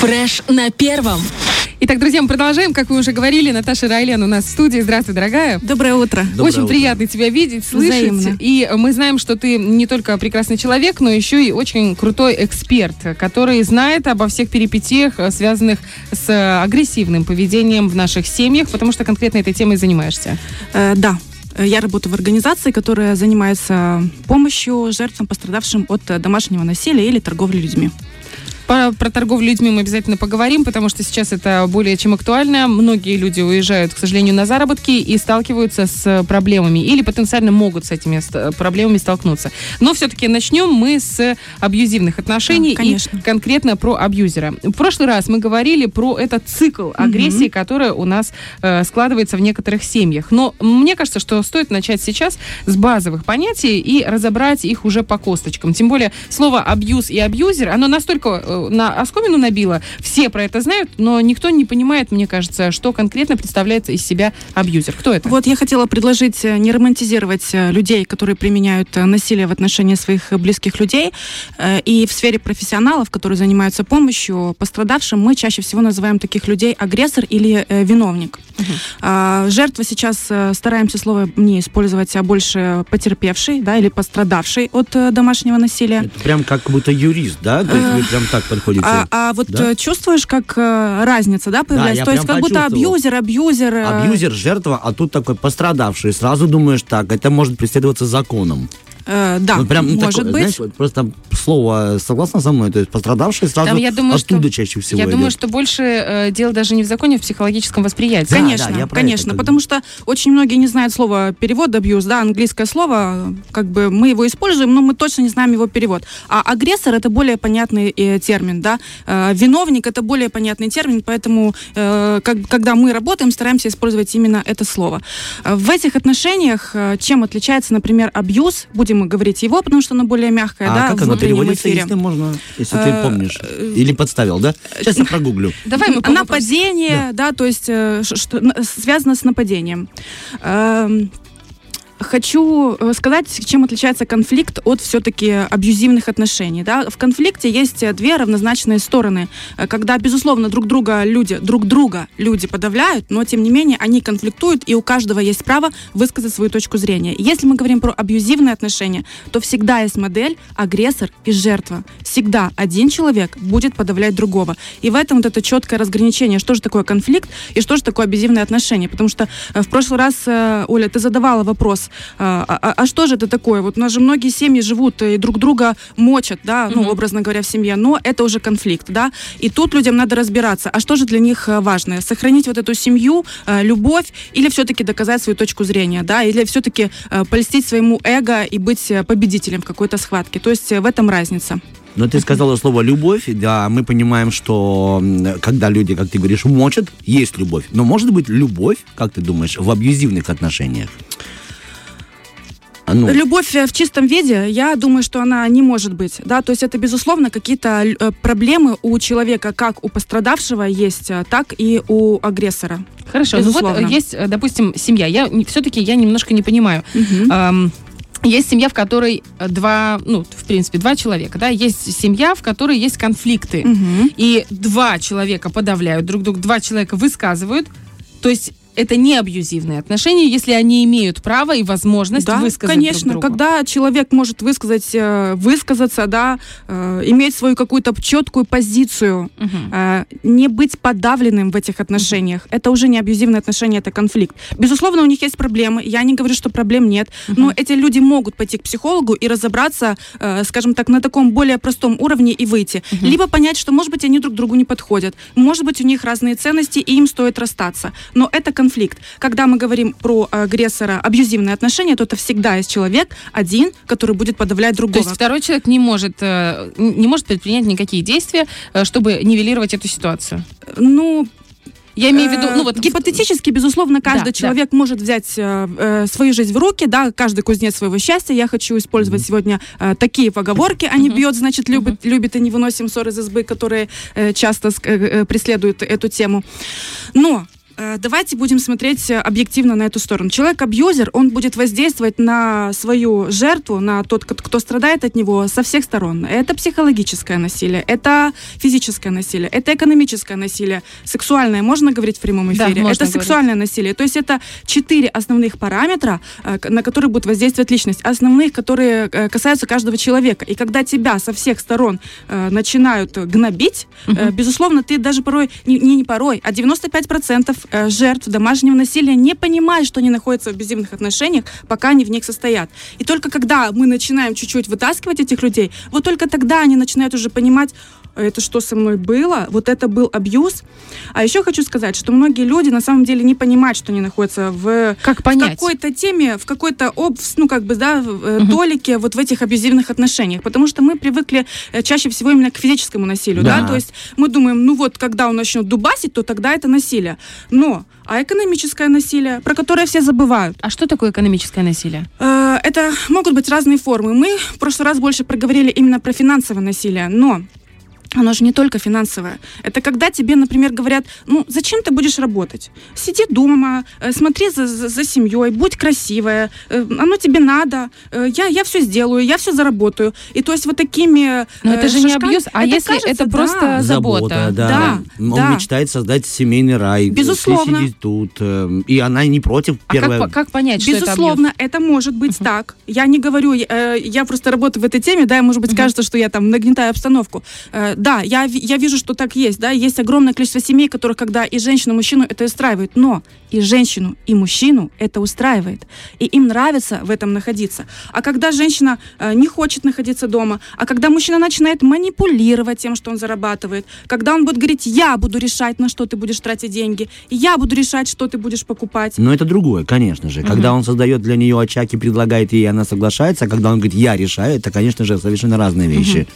Фреш на первом. Итак, друзья, мы продолжаем. Как вы уже говорили, Наташа Райлен у нас в студии. Здравствуй, дорогая. Доброе утро. Доброе Очень утро. приятно тебя видеть, слышать. Взаимно. И мы знаем, что ты не только прекрасный человек, но еще и очень крутой эксперт, который знает обо всех перипетиях, э, связанных с э, агрессивным поведением в наших семьях, потому что конкретно этой темой занимаешься. Э, да. Я работаю в организации, которая занимается помощью жертвам, пострадавшим от э, домашнего насилия или торговли людьми. Про, про торговлю людьми мы обязательно поговорим, потому что сейчас это более чем актуально. Многие люди уезжают, к сожалению, на заработки и сталкиваются с проблемами или потенциально могут с этими проблемами столкнуться. Но все-таки начнем мы с абьюзивных отношений Да, конечно. и конкретно про абьюзера. В прошлый раз мы говорили про этот цикл агрессии, который у нас э, складывается в некоторых семьях. Но мне кажется, что стоит начать сейчас с базовых понятий и разобрать их уже по косточкам. Тем более слово абьюз и абьюзер, оно настолько э, на оскомину набило, все про это знают, но никто не понимает, мне кажется, что конкретно представляет из себя абьюзер. Кто это? Вот я хотела предложить э, не романтизировать э, людей, которые применяют э, насилие в отношении своих близких людей. И в сфере профессионалов, которые занимаются помощью пострадавшим, мы чаще всего называем таких людей агрессор или виновник. А, Жертва сейчас стараемся слово не использовать, а больше потерпевший, да, или пострадавший от домашнего насилия. Это прям как будто юрист, да? То есть вы прям так подходите. А, а вот Да? э, чувствуешь, как э, разница, да, появляется? я То есть как будто абьюзер, абьюзер. э, Абьюзер, жертва, а тут такой пострадавший. Сразу думаешь так, это может преследоваться законом. Э, да, Вот прям, может такое, быть. знаешь, вот просто слово согласно со мной, то есть пострадавший сразу Там, я думаю, оттуда что- чаще всего Я идет. думаю, что больше э, дело даже не в законе, а в психологическом восприятии. Да, Конечно, да, конечно, это потому бы. что очень многие не знают слова перевод абьюз, да, английское слово, как бы мы его используем, но мы точно не знаем его перевод. А агрессор это более понятный э, термин, да, Э, виновник это более понятный термин, поэтому э, как, когда мы работаем, стараемся использовать именно это слово. Э, В этих отношениях э, чем отличается, например, абьюз, будем говорить его, потому что оно более мягкое, А да, как оно переводится, эфире. если можно, если Э, ты помнишь? Или подставил, да? Сейчас я прогуглю. Давай мы. Нападение, да, то есть э, связано с нападением. Хочу э, сказать, чем отличается конфликт от все-таки абьюзивных отношений. Да? В конфликте есть э, две равнозначные стороны, Э, когда, безусловно, друг друга люди, друг друга люди подавляют, но тем не менее они конфликтуют, и у каждого есть право высказать свою точку зрения. Если мы говорим про абьюзивные отношения, то всегда есть модель агрессор и жертва. Всегда один человек будет подавлять другого. И в этом вот это четкое разграничение, что же такое конфликт и что же такое абьюзивные отношения. Потому что в прошлый раз, Оля, ты задавала вопрос, э, а, а- а что же это такое? Вот у нас же многие семьи живут и друг друга мочат, да, ну, Мгм. образно говоря, в семье, но это уже конфликт, да. И тут людям надо разбираться, а что же для них э, важно? Сохранить вот эту семью, э, любовь или все-таки доказать свою точку зрения, да, или все-таки э, польстить своему эго и быть победителем в какой-то схватке. То есть в этом разница. Но ты сказала слово любовь, да, мы понимаем, что когда люди, как ты говоришь, мочат, есть любовь. Но может быть любовь, как ты думаешь, в абьюзивных отношениях? А ну, Любовь э, в чистом виде, я думаю, что она не может быть. Да? То есть это, безусловно, какие-то э, проблемы у человека, как у пострадавшего есть, э, так и у агрессора. Хорошо, ну вот Безусловно. есть, допустим, семья. Я все-таки я немножко не понимаю. Мгм. Ам, есть семья, в которой два, ну, в принципе, два человека, да, есть семья, в которой есть конфликты, Мгм. и два человека подавляют друг друга, два человека высказывают, то есть это не абьюзивные отношения, если они имеют право и возможность Да, высказать конечно, друг другу. когда человек может высказать, э, высказаться, да, э, иметь свою какую-то четкую позицию, э, не быть подавленным в этих отношениях, это уже не абьюзивные отношения, это конфликт. Безусловно, у них есть проблемы, я не говорю, что проблем нет, но эти люди могут пойти к психологу и разобраться, скажем так, на таком более простом уровне и выйти. Либо понять, что, может быть, они друг другу не подходят, может быть, у них разные ценности, и им стоит расстаться. Но это конфликт. Когда мы говорим про агрессора, абьюзивные отношения, то это всегда есть человек один, который будет подавлять То другого. есть второй человек не может, э, не может предпринять никакие действия, э, чтобы нивелировать эту ситуацию. Ну, Я имею в виду, ну вот Э, гипотетически, безусловно, каждый Да, человек может взять э, э, свою жизнь в руки, да, каждый кузнец своего счастья. Я хочу использовать сегодня э, такие поговорки, а не бьет, значит, любит, любит и не выносим ссор из избы, которые э, часто э, э, преследуют эту тему. Но Э, давайте будем смотреть э, объективно на эту сторону. Человек-абьюзер, он будет воздействовать на свою жертву, на тот, кто страдает от него, со всех сторон. Это психологическое насилие, это физическое насилие, это экономическое насилие, сексуальное, можно говорить в прямом эфире? Да, это сексуальное говорить. насилие. То есть это четыре основных параметра, э, на которые будет воздействовать личность. Основных, которые касаются каждого человека. И когда тебя со всех сторон начинают гнобить, угу. безусловно, ты даже порой, не, не порой, а 95% Э, жертв домашнего насилия не понимают, что они находятся в абьюзивных отношениях, пока они в них состоят. И только когда мы начинаем чуть-чуть вытаскивать этих людей, вот только тогда они начинают уже понимать, «А это что со мной было, вот это был абьюз. А еще хочу сказать, что многие люди на самом деле не понимают, что они находятся в, как понять? в какой-то теме, в какой-то об, ну как бы да, угу. толике вот в этих абьюзивных отношениях, потому что мы привыкли э, чаще всего именно к физическому насилию, да, да? то есть мы думаем, ну вот когда он начнет дубасить, то тогда это насилие. Но а экономическое насилие, про которое все забывают. А что такое экономическое насилие? Э, это могут быть разные формы. Мы в прошлый раз больше проговорили именно про финансовое насилие, но оно же не только финансовое. Это когда тебе, например, говорят, ну, зачем ты будешь работать? Сиди дома, э, смотри за, за, за семьей, будь красивая, э, оно тебе надо, э, я, я все сделаю, я все заработаю. И то есть вот такими Но это же не абьюз, а это если кажется, это да. просто забота? Забота, да. да. Он да. мечтает создать семейный рай. Безусловно. Сидит тут, и она не против. Первое... А как, как понять, что Безусловно, это это может быть uh-huh. так. Я не говорю, я просто работаю в этой теме, да, и, может быть, uh-huh. кажется, что я там нагнетаю обстановку да, я, я вижу, что так есть, да, есть огромное количество семей, которых, когда и женщину, и мужчину это устраивает, но и женщину, и мужчину это устраивает, и им нравится в этом находиться. А когда женщина э, не хочет находиться дома, а когда мужчина начинает манипулировать тем, что он зарабатывает, когда он будет говорить, я буду решать, на что ты будешь тратить деньги, я буду решать, что ты будешь покупать. Но это другое, конечно же. Угу. Когда он создает для нее очаг и предлагает ей, она соглашается, а когда он говорит, я решаю, это, конечно же, совершенно разные вещи. Угу.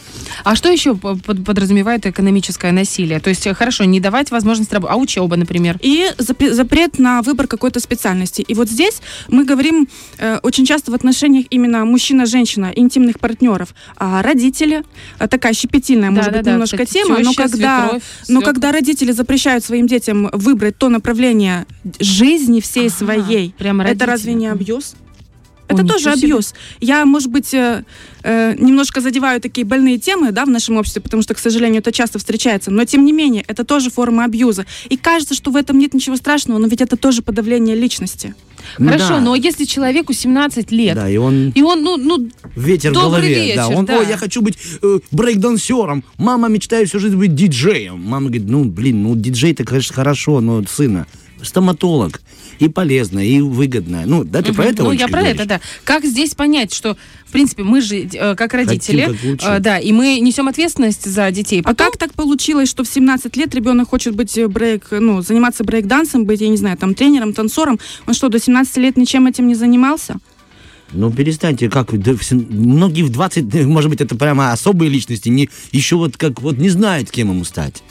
А что еще подразумевает экономическое насилие? То есть, хорошо, не давать возможность работать, а учеба, например? И запрет на выбор какой-то специальности. И вот здесь мы говорим э, очень часто в отношениях именно мужчина-женщина, интимных партнеров. А родители, э, такая щепетильная, да, может да, быть, да, немножко кстати, тема, теща, но, когда, свекровь, но когда родители запрещают своим детям выбрать то направление жизни всей ага, своей, прямо это разве не абьюз? Это О, тоже абьюз. Я, может быть, э, э, немножко задеваю такие больные темы да, в нашем обществе, потому что, к сожалению, это часто встречается. Но, тем не менее, это тоже форма абьюза. И кажется, что в этом нет ничего страшного, но ведь это тоже подавление личности. Хорошо, да. но если человеку 17 лет, да, и он, и он ну, ну, ветер в голове, вечер, да, он, да. Ой, я хочу быть э, брейкдансером, мама мечтает всю жизнь быть диджеем. Мама говорит, ну, блин, ну, диджей-то, конечно, хорошо, но, сына, стоматолог и полезно, и выгодно. Ну, да, ты угу. про это Ну, я про говоришь? это, да. Как здесь понять, что, в принципе, мы же, э, как родители, Хотим, как э, да, и мы несем ответственность за детей. А Потом... А как так получилось, что в 17 лет ребенок хочет быть э, брейк, ну, заниматься брейк-дансом, быть, я не знаю, там, тренером, танцором? Он что, до 17 лет ничем этим не занимался? Ну, перестаньте, как многие в 20, может быть, это прямо особые личности, не, еще вот как вот не знают, кем ему стать.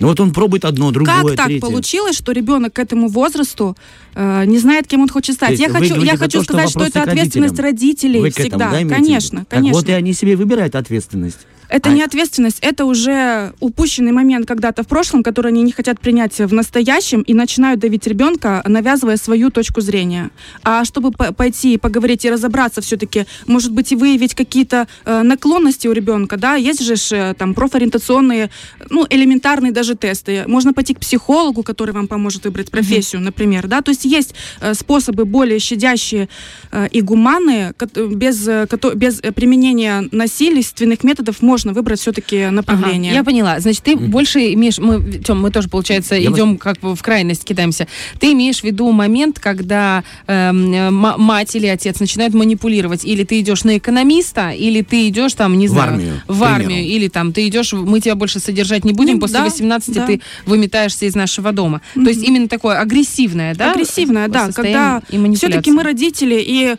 Ну вот он пробует одно, другое, Как так третье. получилось, что ребенок к этому возрасту э, не знает, кем он хочет стать? Я хочу, я хочу то, сказать, что, что это ответственность родителей Вы всегда. Этому, да, конечно, так конечно. вот и они себе выбирают ответственность. Это а... не ответственность, это уже упущенный момент когда-то в прошлом, который они не хотят принять в настоящем и начинают давить ребенка, навязывая свою точку зрения. А чтобы пойти и поговорить и разобраться все-таки, может быть, и выявить какие-то э, наклонности у ребенка, да, есть же э, там профориентационные, ну, элементарные даже тесты. Можно пойти к психологу, который вам поможет выбрать профессию, mm-hmm. например, да, то есть есть э, способы более щадящие э, и гуманные, без, э, без применения насильственных методов можно выбрать все-таки направление. Ага, я поняла. Значит, ты mm-hmm. больше имеешь... Мы, Тем, мы тоже, получается, я идем вас... как бы в крайность, кидаемся. Ты имеешь в виду момент, когда э, мать или отец начинают манипулировать. Или ты идешь на экономиста, или ты идешь там, не знаю... В армию. В армию. Или там ты идешь, мы тебя больше содержать не будем, ну, после да, 18 да. ты выметаешься из нашего дома. Mm-hmm. То есть именно такое агрессивное, да? Агрессивное, да. Когда все-таки мы родители, и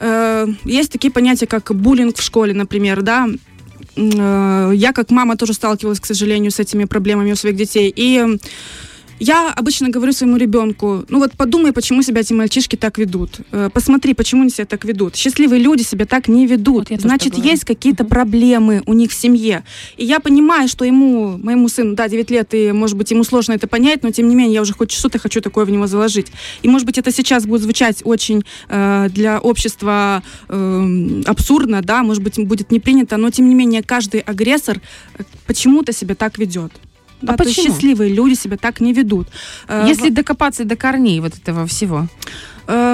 э, есть такие понятия, как буллинг в школе, например, да, я как мама тоже сталкивалась, к сожалению, с этими проблемами у своих детей. И Я обычно говорю своему ребенку, ну вот подумай, почему себя эти мальчишки так ведут. Э, Посмотри, почему они себя так ведут. Счастливые люди себя так не ведут. Вот Значит, есть какие-то проблемы у них в семье. И я понимаю, что ему, моему сыну, да, 9 лет, и, может быть, ему сложно это понять, но, тем не менее, я уже хоть что-то хочу такое в него заложить. И, может быть, это сейчас будет звучать очень э, для общества э, абсурдно, да, может быть, будет не принято, но, тем не менее, каждый агрессор э, почему-то себя так ведет. Да, то есть почему? счастливые люди себя так не ведут. Э, Если докопаться до корней вот этого всего.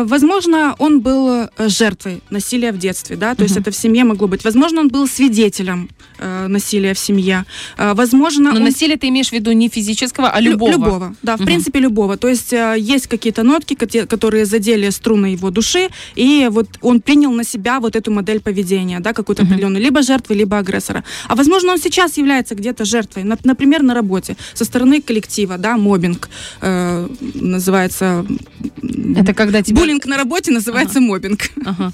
Э, Возможно, он был э, жертвой насилия в детстве, да, то есть Мгм. это в семье могло быть. Возможно, он был свидетелем э, насилия в семье. Э, Возможно, Но он... насилие ты имеешь в виду не физического, а Лю- любого. Любого, да, в принципе, любого. То есть э, есть какие-то нотки, которые задели струны его души, и вот он принял на себя вот эту модель поведения, да, какую-то Мгм. определенную, либо жертвы, либо агрессора. А возможно, он сейчас является где-то жертвой, Нап- например, на работе, со стороны коллектива, да, мобинг э, называется... Это когда тебя... Буллинг на работе называется мобинг. Ага.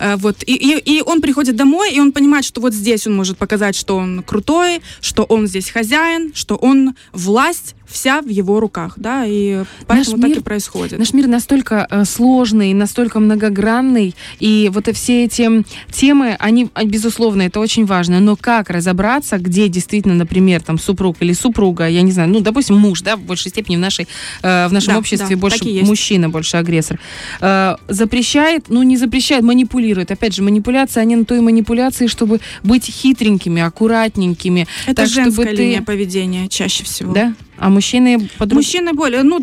Э, Вот. И, и, и он приходит домой, и он понимает, что вот здесь он может показать, что он крутой, что он здесь хозяин, что он власть вся в его руках, да, и поэтому так мир- и происходит. Наш мир настолько э, сложный, настолько многогранный, и вот все эти темы, они, а, безусловно, это очень важно, но как разобраться, где действительно, например, там супруг или супруга, я не знаю, ну, допустим, муж, да, в большей степени в, нашей, э, в нашем Да, обществе да, больше мужчина, больше агрессор, э, запрещает, ну, не запрещает, манипулирует. Опять же, манипуляция, они на то и манипуляции, чтобы быть хитренькими, аккуратненькими, Это так, чтобы женская ты- линия поведения чаще всего. да? А мужчины по-другому. Мужчины более, ну,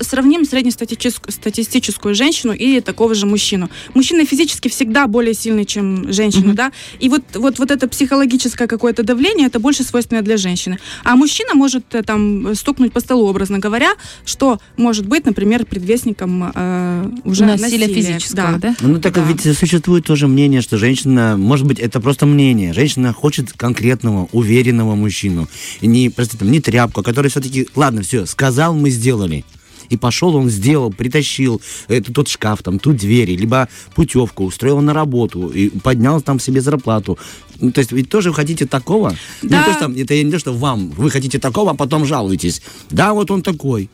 сравним среднестатистическую статистическую женщину и такого же мужчину. Мужчина физически всегда более сильный, чем женщина, Мгм. да, и вот, вот, вот это психологическое какое-то давление, это больше свойственно для женщины. А мужчина может э, там стукнуть по столу, образно говоря, что может быть, например, предвестником э, уже насилия насилия. физического, да? Ну так Да. ведь существует тоже мнение, что женщина, может быть, это просто мнение. Женщина хочет конкретного, уверенного мужчину. И не, простите, там, не тряпку, который все-таки, ладно, все, сказал, мы сделали. И пошел, он сделал, притащил это, тот шкаф, там, ту двери, либо путевку, устроил на работу и поднял там себе зарплату. Ну, то есть ведь тоже вы хотите такого? Да. Не то, что, это не то, что вам, вы хотите такого, а потом жалуетесь. Да, вот он такой.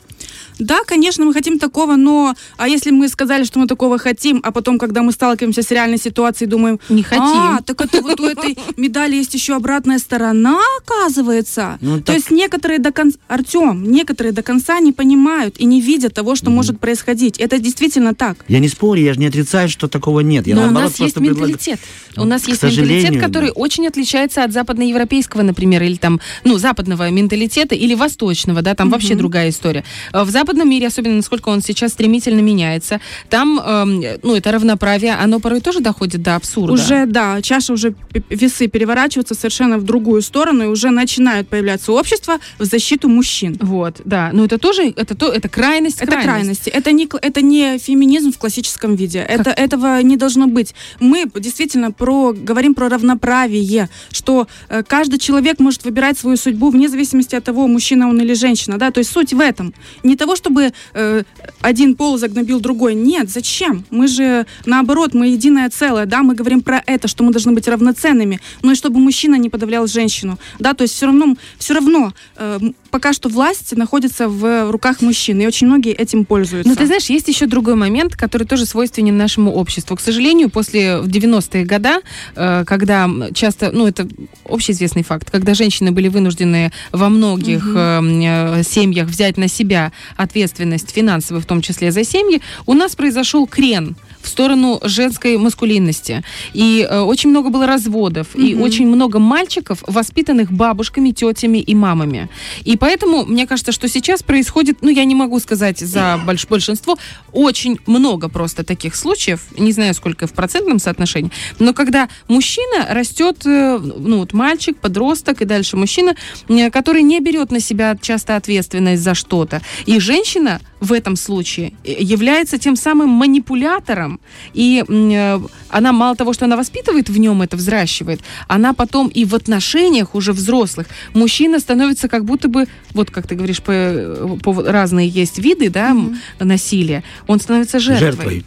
Да, конечно, мы хотим такого, но а если мы сказали, что мы такого хотим, а потом, когда мы сталкиваемся с реальной ситуацией, думаем, Не хотим. а, так это вот у этой медали есть еще обратная сторона, оказывается. Ну, То есть некоторые до конца, Артем, некоторые до конца не понимают и не видят того, что может происходить. Это действительно так. Я не спорю, я же не отрицаю, что такого нет. Я Но у нас есть менталитет. У нас К есть менталитет, который да. очень отличается от западноевропейского, например, или там, ну, западного менталитета, или восточного, да, там вообще другая история. Э, В западном мире, особенно насколько он сейчас стремительно меняется, там, эм, ну, это равноправие, оно порой тоже доходит до абсурда. Уже, да, чаша уже весы переворачиваются совершенно в другую сторону, и уже начинают появляться общества в защиту мужчин. Вот, да. Но это тоже, это, то, это крайность, Это крайности. Это не, это не феминизм в классическом виде. Это, этого не должно быть. Мы действительно про, говорим про равноправие, что э, каждый человек может выбирать свою судьбу вне зависимости от того, мужчина он или женщина. Да? То есть суть в этом. Не того, чтобы э, один пол загнобил другой. Нет, зачем? Мы же, наоборот, мы единое целое. Да? Мы говорим про это, что мы должны быть равноценными, но и чтобы мужчина не подавлял женщину. Да? То есть все равно, все равно э, пока что власть находится в руках мужчин, и очень многие этим пользуются. Но ты знаешь, есть еще другой момент, который тоже свойственен нашему обществу. К сожалению, после в 90-е года, э, когда часто, ну это общеизвестный факт, когда женщины были вынуждены во многих э, семьях взять на себя ответственность финансовую, в том числе за семьи, у нас произошел крен в сторону женской маскулинности. И э, очень много было разводов, и Мгм. очень много мальчиков, воспитанных бабушками, тетями и мамами. И поэтому, мне кажется, что сейчас происходит, ну, я не могу сказать за больш- большинство, очень много просто таких случаев, не знаю, сколько в процентном соотношении, но когда мужчина растет, э, ну, вот мальчик, подросток и дальше мужчина, который не берет на себя часто ответственность за что-то. И женщина в этом случае э, является тем самым манипулятором, и э, она мало того, что она воспитывает в нем это, взращивает, она потом и в отношениях уже взрослых мужчина становится как будто бы, вот как ты говоришь, по, по- разные есть виды, да, м, насилия, он становится жертвой. Жертвой.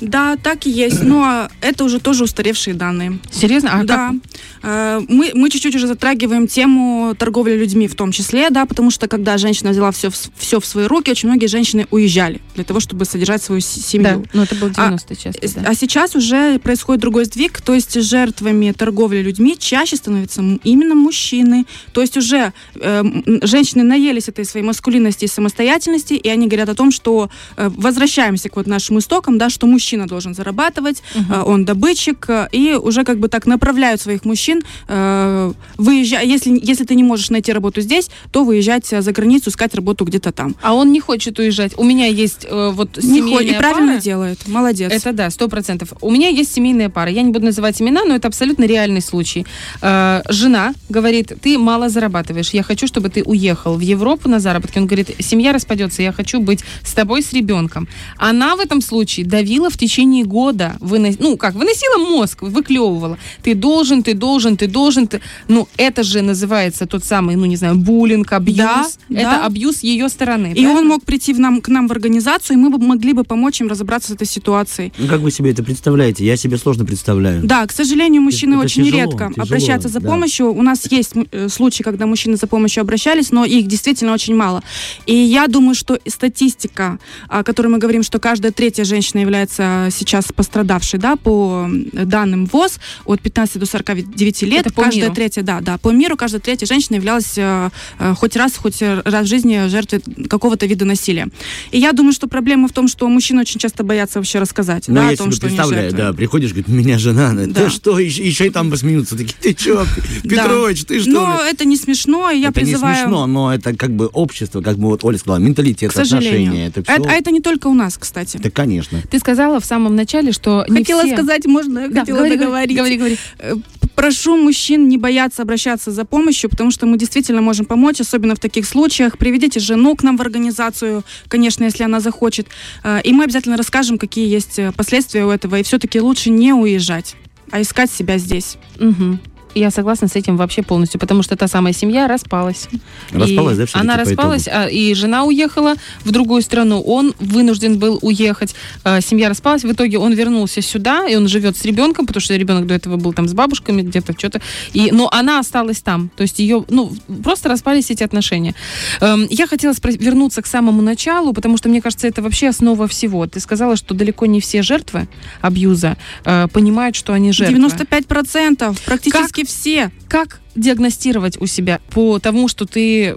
Да, так и есть, но это уже тоже устаревшие данные. Серьезно? А да. как? Э, Мы, мы чуть-чуть уже затрагиваем тему торговли людьми в том числе, да, потому что когда женщина взяла все, все в свои руки, очень многие женщины уезжали для того, чтобы содержать свою с- Да, семью. ну это был А, 90-й часто, С- да. А сейчас уже происходит другой сдвиг, то есть жертвами торговли людьми чаще становятся именно мужчины. То есть уже э, женщины наелись этой своей маскулинности и самостоятельности, и они говорят о том, что э, возвращаемся к вот нашим истокам, да, что мужчина должен зарабатывать, э, он добытчик, э, и уже как бы так направляют своих мужчин, э, выезжай, если, если ты не можешь найти работу здесь, то выезжать за границу, искать работу где-то там. А он не хочет уезжать. У меня есть вот Не семейная хо- и правильно пара. делает, молодец. Это да, сто процентов. У меня есть семейная пара. Я не буду называть имена, но это абсолютно реальный случай. Жена говорит, ты мало зарабатываешь. Я хочу, чтобы ты уехал в Европу на заработки. Он говорит, семья распадется, я хочу быть с тобой, с ребенком. Она в этом случае давила в течение года, вынос... ну как, выносила мозг, выклевывала. Ты должен, ты должен, ты должен. Ты... Ну это же называется тот самый, ну не знаю, буллинг, абьюз. Да, это да. абьюз ее стороны. И он правильно? мог прийти в нам, к нам в организацию, и мы бы могли бы помочь им разобраться с этой ситуацией. Ну, как вы себе это представляете? Я себе сложно представляю. Да, к сожалению, мужчины это очень тяжело, редко тяжело, обращаются за да. помощью. У нас есть э, случаи, когда мужчины за помощью обращались, но их действительно очень мало. И я думаю, что статистика, о которой мы говорим, что каждая третья женщина является сейчас пострадавшей, да, по данным ВОЗ, от 15 до 49 лет, Это по каждая миру? третья, да, да, по миру каждая третья женщина являлась э, э, хоть раз, хоть раз в жизни жертвой какого-то вида насилия. И я думаю, что проблема в том, что мужчины очень часто боятся вообще рассказать, Ну, да, я о том, себе что они представляю, жертвы. да, приходишь, говорит, у меня жена, Да. ты что, еще, еще и там посмеются, такие, ты что, Да. Петрович, ты что? Но это не смешно, и я это призываю... не смешно, но это как бы общество, как бы вот Оля сказала, менталитет, отношения, это все. Это- а это не только у нас, кстати. Это, конечно. Ты сказала в самом начале, что не хотела все... сказать, можно, Да, хотела говори, договорить. говори, говори. Э, Прошу мужчин не бояться обращаться за помощью, потому что мы действительно можем помочь, особенно в таких случаях. Приведите жену к нам в организацию, конечно, если она захочет. Э, И мы обязательно расскажем, какие есть э, последствия у этого. И все-таки лучше не уезжать, а искать себя здесь. Мгм. Я согласна с этим вообще полностью, потому что та самая семья распалась. Распалась, И да, всё-таки Она распалась, а, и жена уехала в другую страну, он вынужден был уехать. А, Семья распалась, в итоге он вернулся сюда, и он живет с ребенком, потому что ребенок до этого был там с бабушками где-то что-то. И, но она осталась там, то есть ее, ну, просто распались эти отношения. Эм, Я хотела спро- вернуться к самому началу, потому что мне кажется, это вообще основа всего. Ты сказала, что далеко не все жертвы абьюза э, понимают, что они жертвы. 95%, практически все. Как диагностировать у себя по тому, что ты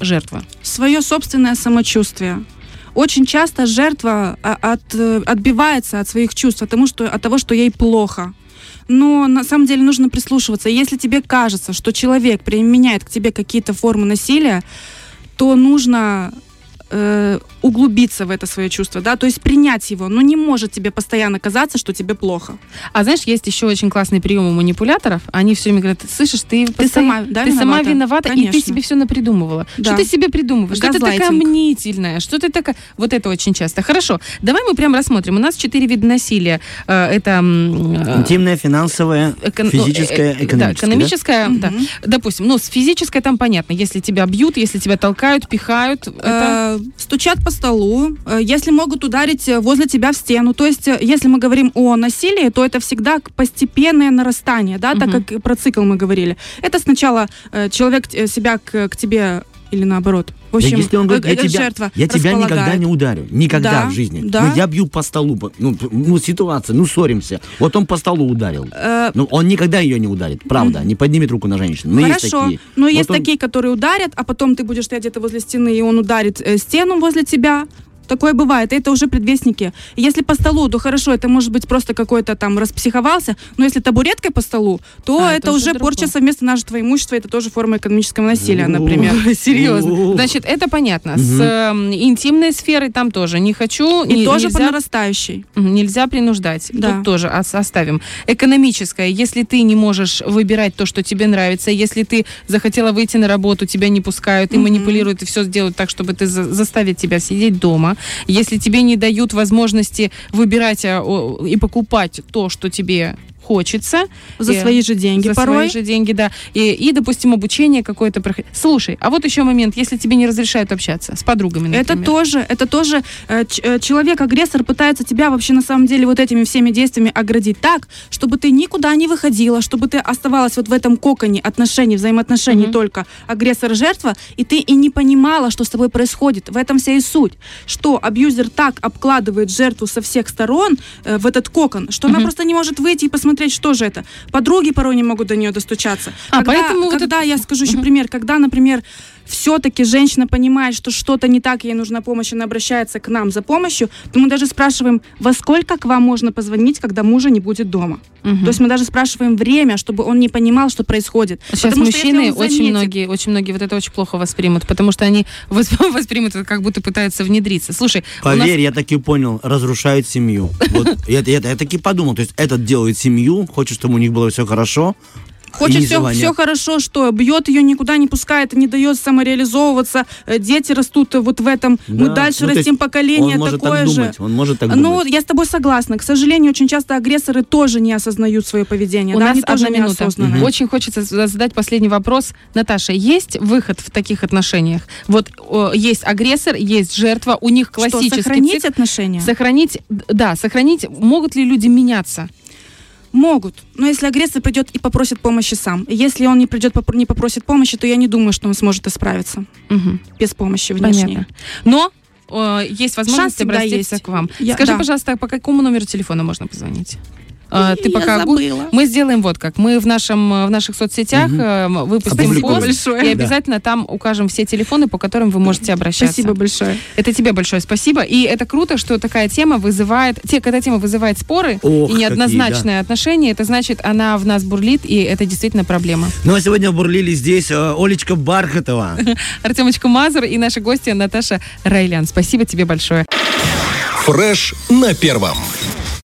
жертва? свое собственное самочувствие. Очень часто жертва а, от, э, отбивается от своих чувств, от, тому, что, от того, что ей плохо. Но на самом деле нужно прислушиваться. Если тебе кажется, что человек применяет к тебе какие-то формы насилия, то нужно э, углубиться в это свое чувство, да, то есть принять его, но не может тебе постоянно казаться, что тебе плохо. А знаешь, есть еще очень классные приемы манипуляторов. Они все время говорят, слышишь, ты, Ты постоянно- сама, да, ты сама виновата? виновата, и ты себе все напридумывала. Да. Что ты себе придумываешь? Что ты такая мнительная? Что ты такая... Вот это очень часто. Хорошо, давай мы прям рассмотрим. У нас четыре вида насилия. Э, Это... э, Интимное, финансовое, эко- ну, физическое, экономическое. Да, да? экономическое, да. Мгм. Допустим, ну, с физической там понятно. Если тебя бьют, если тебя толкают, пихают, это... Стучат по столу, э, если могут ударить э, возле тебя в стену. То есть, э, если мы говорим о насилии, то это всегда постепенное нарастание, да, так Мгм. как про цикл мы говорили. Это сначала человек себя к, к тебе или наоборот. В Да общем, если он говорит, я тебя, жертва я тебя никогда не ударю. Никогда Да, в жизни. да. Ну, я бью по столу. Ну, ну, ситуация, ну, ссоримся. Вот он по столу ударил. Э, Ну, он никогда ее не ударит, правда. Не поднимет руку на женщину. Но есть Хорошо, такие. но Вот есть он- такие, которые ударят, а потом ты будешь стоять где-то возле стены, и он ударит э, стену возле тебя. Такое бывает, это уже предвестники. Если по столу, то хорошо, это может быть просто какой-то там распсиховался, но если табуреткой по столу, то А, это это, уже другое. порча совместно нажитого имущества, это тоже форма экономического насилия, например. Серьезно. Значит, это понятно. С эм, интимной сферой там тоже. Не хочу, И тоже по нельзя нарастающей. Нельзя принуждать. Да. Тут тоже ос- оставим. Экономическое. Если ты не можешь выбирать то, что тебе нравится, если ты захотела выйти на работу, тебя не пускают и манипулируют, и все сделают так, чтобы ты за- заставить тебя сидеть дома. Если тебе не дают возможности выбирать а, и покупать то, что тебе хочется. За И- свои же деньги за порой. свои же деньги, да. И, и, допустим, обучение какое-то проходить. Слушай, а вот еще момент, если тебе не разрешают общаться с подругами, например. Это тоже, это тоже э, э, человек-агрессор пытается тебя вообще на самом деле вот этими всеми действиями оградить так, чтобы ты никуда не выходила, чтобы ты оставалась вот в этом коконе отношений, взаимоотношений Мгм. только агрессор-жертва, и ты и не понимала, что с тобой происходит. В этом вся и суть, что абьюзер так обкладывает жертву со всех сторон э, в этот кокон, что она Мгм. просто не может выйти и посмотреть, что же это. Подруги порой не могут до нее достучаться. А, когда, поэтому вот когда это- я скажу еще пример, когда, например, все-таки женщина понимает, что что-то не так, ей нужна помощь, она обращается к нам за помощью, то мы даже спрашиваем, во сколько к вам можно позвонить, когда мужа не будет дома. Мгм. То есть мы даже спрашиваем время, чтобы он не понимал, что происходит. Сейчас Потому что мужчины он очень заметит- многие, очень многие вот это очень плохо воспримут, потому что они вос- воспримут это как будто пытаются внедриться. Слушай, у нас- Поверь, я таки понял, разрушают семью. Вот я, я, я таки подумал, то есть этот делает семью, хочет, чтобы у них было все хорошо. Хочет все, все хорошо, что бьет ее, никуда не пускает, не дает самореализовываться. Э, Дети растут вот в этом. Мы Да. дальше Ну, растим поколение Он может такое так же. думать, он может так Ну, думать. я с тобой согласна. К сожалению, очень часто агрессоры тоже не осознают свое поведение. у да, нас они тоже одна минута. Мгм. Очень хочется за- задать последний вопрос. Наташа, есть выход в таких отношениях? Вот о, есть агрессор, есть жертва, у них Что, классический сохранить цикл. отношения? Сохранить, да, сохранить. Могут ли люди меняться? Могут. Но если агрессор придет и попросит помощи сам. Если он не придет, не попросит помощи, то я не думаю, что он сможет исправиться Мгм. без помощи внешней. Понятно. Но э, есть возможность всегда обратиться есть. к вам. Я- Скажи, да. пожалуйста, по какому номеру телефона можно позвонить? Э, Ты Я пока забыла. мы сделаем вот как. Мы в нашем э, в наших соцсетях э, выпустим пост Большое. и Да. обязательно там укажем все телефоны, по которым вы можете обращаться. Спасибо большое. Это тебе большое спасибо. И это круто, что такая тема вызывает... Те, когда тема вызывает споры Ох, и неоднозначные отношения, это значит, она в нас бурлит, и это действительно проблема. Ну а сегодня бурлили здесь э, Олечка Бархатова. Артемочка Мазур и наша гостья Наташа Райлян. Спасибо тебе большое. Фреш на первом.